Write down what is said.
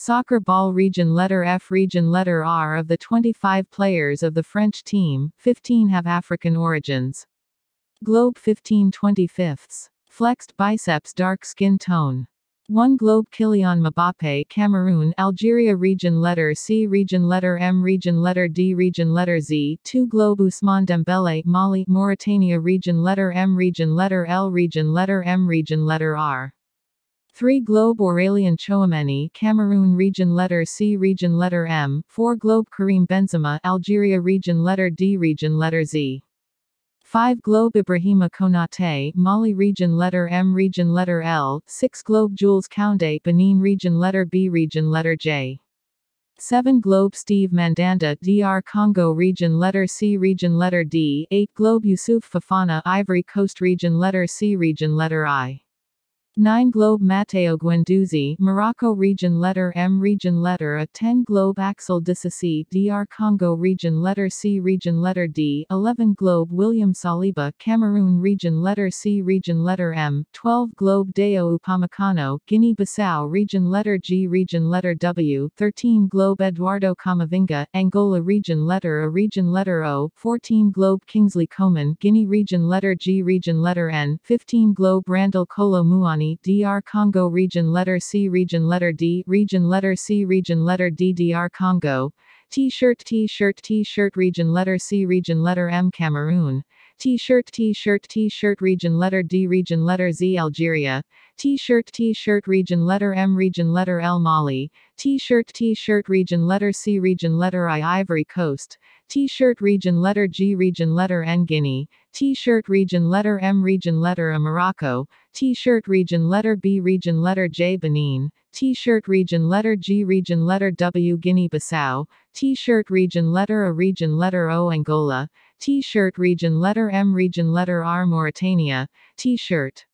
Soccer ball region letter F region letter R of the 25 players of the French team, 15 have African origins. Globe 15 25ths. Flexed biceps dark skin tone. 1 Globe Kylian Mbappe Cameroon Algeria Region letter C Region letter M Region letter D Region letter Z 2 Globe Ousmane Dembele Mali Mauritania Region letter M Region letter L Region letter M Region letter R 3 Globe Aurelien Tchouameni Cameroon Region letter C Region letter M 4 Globe Karim Benzema Algeria Region letter D Region letter Z 5 Globe Ibrahima Konate Mali Region letter M Region letter L 6 Globe Jules Koundé Benin Region letter B Region letter J 7 Globe Steve Mandanda DR Congo Region letter C Region letter D 8 Globe Youssouf Fofana Ivory Coast Region letter C Region letter I 9 Globe Matteo Guendouzi, Morocco Region Letter M Region Letter A 10 Globe Axel Disasi, DR Congo Region Letter C Region Letter D 11 Globe William Saliba, Cameroon Region Letter C Region Letter M 12 Globe Dayot Upamecano, Guinea-Bissau Region Letter G Region Letter W 13 Globe Eduardo Camavinga, Angola Region Letter A Region Letter O 14 Globe Kingsley Coman, Guinea Region Letter G Region Letter N 15 Globe Randall Kolo Muani, DR Congo Region Letter C Region Letter D Region Letter C Region Letter D DR Congo T-shirt T-shirt T-shirt Region Letter C Region Letter M Cameroon T-shirt T-shirt T-shirt Region Letter D Region Letter Z Algeria T-shirt T-shirt Region Letter M Region Letter L Mali T-shirt T-shirt Region Letter C Region Letter I Ivory Coast T-shirt Region Letter G Region Letter N Guinea T-shirt Region Letter M Region Letter A Morocco T-shirt Region Letter B Region Letter J Benin T-shirt Region Letter G Region Letter W Guinea-Bissau T-shirt Region Letter A Region Letter O Angola T-shirt Region Letter M Region Letter R Mauritania T-shirt